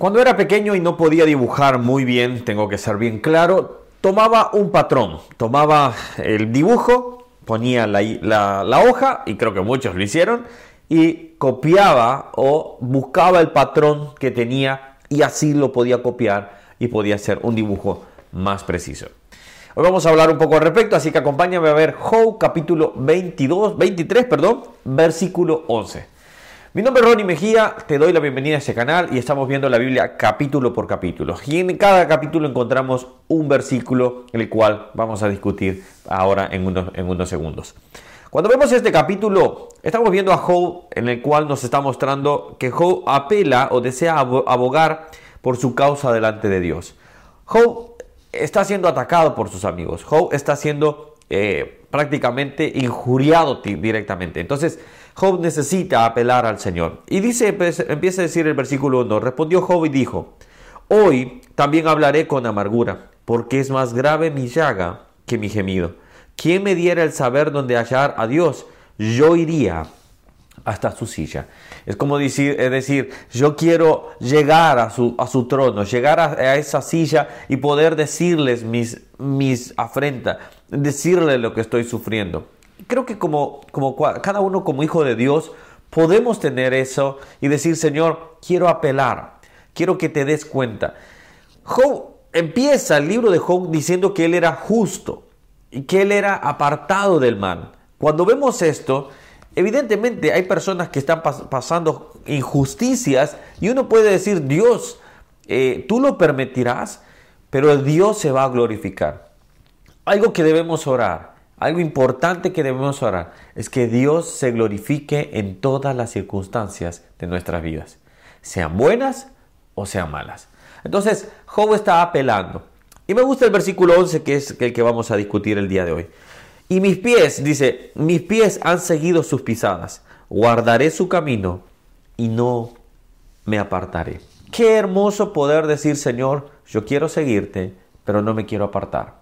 Cuando era pequeño y no podía dibujar muy bien, tengo que ser bien claro, tomaba un patrón, tomaba el dibujo, ponía la, hoja, y creo que muchos lo hicieron, y copiaba o buscaba el patrón que tenía y así lo podía copiar y podía hacer un dibujo más preciso. Hoy vamos a hablar un poco al respecto, así que acompáñame a ver Job capítulo 22, 23, perdón, versículo 11. Mi nombre es Ronnie Mejía, te doy la bienvenida a este canal y estamos viendo la Biblia capítulo por capítulo. Y en cada capítulo encontramos un versículo el cual vamos a discutir ahora en unos, en unos segundos. Cuando vemos este capítulo, estamos viendo a Job en el cual nos está mostrando que Job apela o desea abogar por su causa delante de Dios. Job está siendo atacado por sus amigos. Job está siendo eh, prácticamente injuriado directamente. Entonces, Job necesita apelar al Señor. Y dice, pues, empieza a decir el versículo 1, respondió Job y dijo, hoy también hablaré con amargura, porque es más grave mi llaga que mi gemido. ¿Quién me diera el saber dónde hallar a Dios? Yo iría hasta su silla. Es como decir, es decir, yo quiero llegar a su, a su trono, llegar a, esa silla y poder decirles mis, mis afrentas, decirles lo que estoy sufriendo. Creo que como, como cada uno como hijo de Dios podemos tener eso y decir, Señor, quiero apelar, quiero que te des cuenta. Job empieza el libro de Job diciendo que él era justo y que él era apartado del mal. Cuando vemos esto, Evidentemente hay personas que están pasando injusticias y uno puede decir, Dios, eh, tú lo permitirás, pero Dios se va a glorificar. Algo que debemos orar, algo importante que debemos orar, es que Dios se glorifique en todas las circunstancias de nuestras vidas, sean buenas o sean malas. Entonces, Job está apelando. Y me gusta el versículo 11, que es el que vamos a discutir el día de hoy. Y mis pies, dice, mis pies han seguido sus pisadas. Guardaré su camino y no me apartaré. Qué hermoso poder decir, Señor, yo quiero seguirte, pero no me quiero apartar.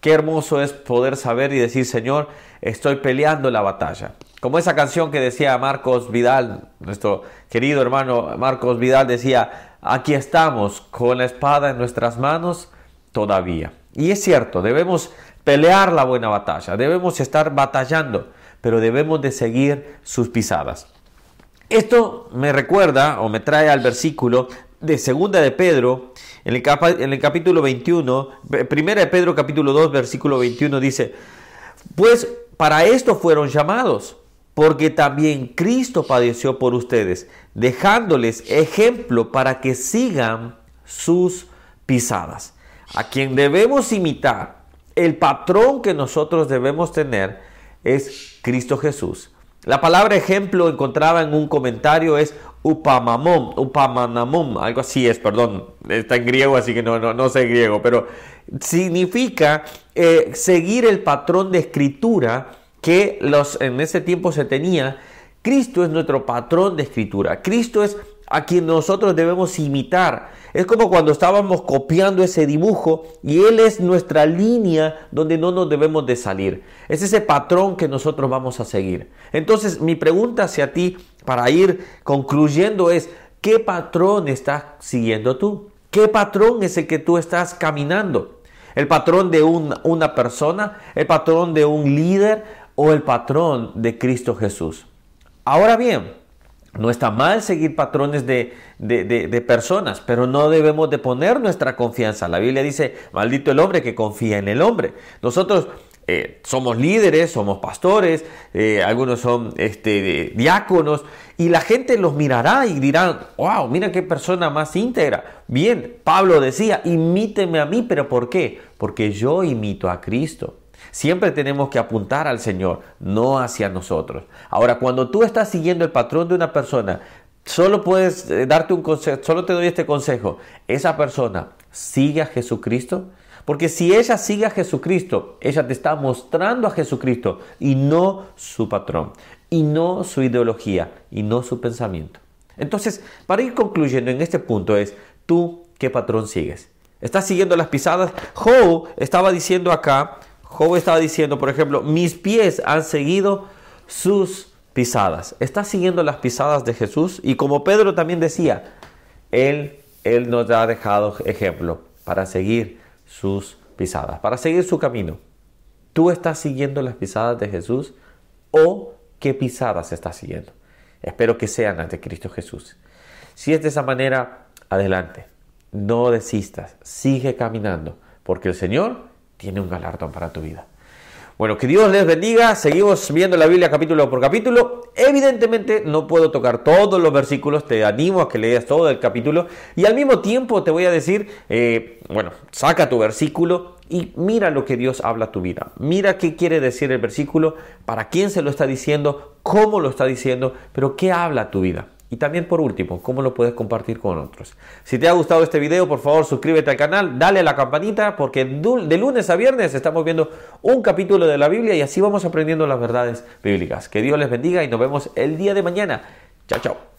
Qué hermoso es poder saber y decir, Señor, estoy peleando la batalla. Como esa canción que decía Marcos Vidal, nuestro querido hermano Marcos Vidal decía, aquí estamos con la espada en nuestras manos todavía. Y es cierto, debemos pelear la buena batalla, debemos estar batallando, pero debemos de seguir sus pisadas. Esto me recuerda o me trae al versículo de segunda de Pedro, en el, en el capítulo 21, primera de Pedro capítulo 2, versículo 21 dice, pues para esto fueron llamados, porque también Cristo padeció por ustedes, dejándoles ejemplo para que sigan sus pisadas. A quien debemos imitar el patrón que nosotros debemos tener es Cristo Jesús. La palabra ejemplo encontraba en un comentario es upamamom, upamanamom, algo así es, perdón, está en griego así que no, no, sé griego, pero significa eh, seguir el patrón de escritura que los, en ese tiempo se tenía. Cristo es nuestro patrón de escritura, Cristo es a quien nosotros debemos imitar. Es como cuando estábamos copiando ese dibujo y Él es nuestra línea donde no nos debemos de salir. Es ese patrón que nosotros vamos a seguir. Entonces mi pregunta hacia ti para ir concluyendo es, ¿qué patrón estás siguiendo tú? ¿Qué patrón es el que tú estás caminando? ¿El patrón de una persona? ¿El patrón de un líder? ¿O el patrón de Cristo Jesús? Ahora bien, no está mal seguir patrones de, personas, pero no debemos de poner nuestra confianza. La Biblia dice, maldito el hombre que confía en el hombre. Nosotros eh, somos líderes, somos pastores, eh, algunos son este, diáconos, y la gente los mirará y dirán, wow, mira qué persona más íntegra. Bien, Pablo decía, imíteme a mí, pero ¿por qué? Porque yo imito a Cristo. Siempre tenemos que apuntar al Señor, no hacia nosotros. Ahora, cuando tú estás siguiendo el patrón de una persona, solo puedes eh, darte un consejo, solo te doy este consejo. Esa persona sigue a Jesucristo. Porque si ella sigue a Jesucristo, ella te está mostrando a Jesucristo y no su patrón, y no su ideología, y no su pensamiento. Entonces, para ir concluyendo en este punto es, ¿tú qué patrón sigues? ¿Estás siguiendo las pisadas? Joe estaba diciendo acá Job estaba diciendo, por ejemplo, mis pies han seguido sus pisadas. Está siguiendo las pisadas de Jesús y como Pedro también decía, Él Él nos ha dejado ejemplo para seguir sus pisadas, para seguir su camino. ¿Tú estás siguiendo las pisadas de Jesús o qué pisadas estás siguiendo? Espero que sean las de Cristo Jesús. Si es de esa manera, adelante. No desistas, sigue caminando, porque el Señor tiene un galardón para tu vida. Bueno, que Dios les bendiga. Seguimos viendo la Biblia capítulo por capítulo. Evidentemente no puedo tocar todos los versículos. Te animo a que leas todo el capítulo. Y al mismo tiempo te voy a decir, eh, bueno, saca tu versículo y mira lo que Dios habla a tu vida. Mira qué quiere decir el versículo, para quién se lo está diciendo, cómo lo está diciendo, pero qué habla a tu vida. Y también por último, cómo lo puedes compartir con otros. Si te ha gustado este video, por favor suscríbete al canal, dale a la campanita, porque de lunes a viernes estamos viendo un capítulo de la Biblia y así vamos aprendiendo las verdades bíblicas. Que Dios les bendiga y nos vemos el día de mañana. Chao, chao.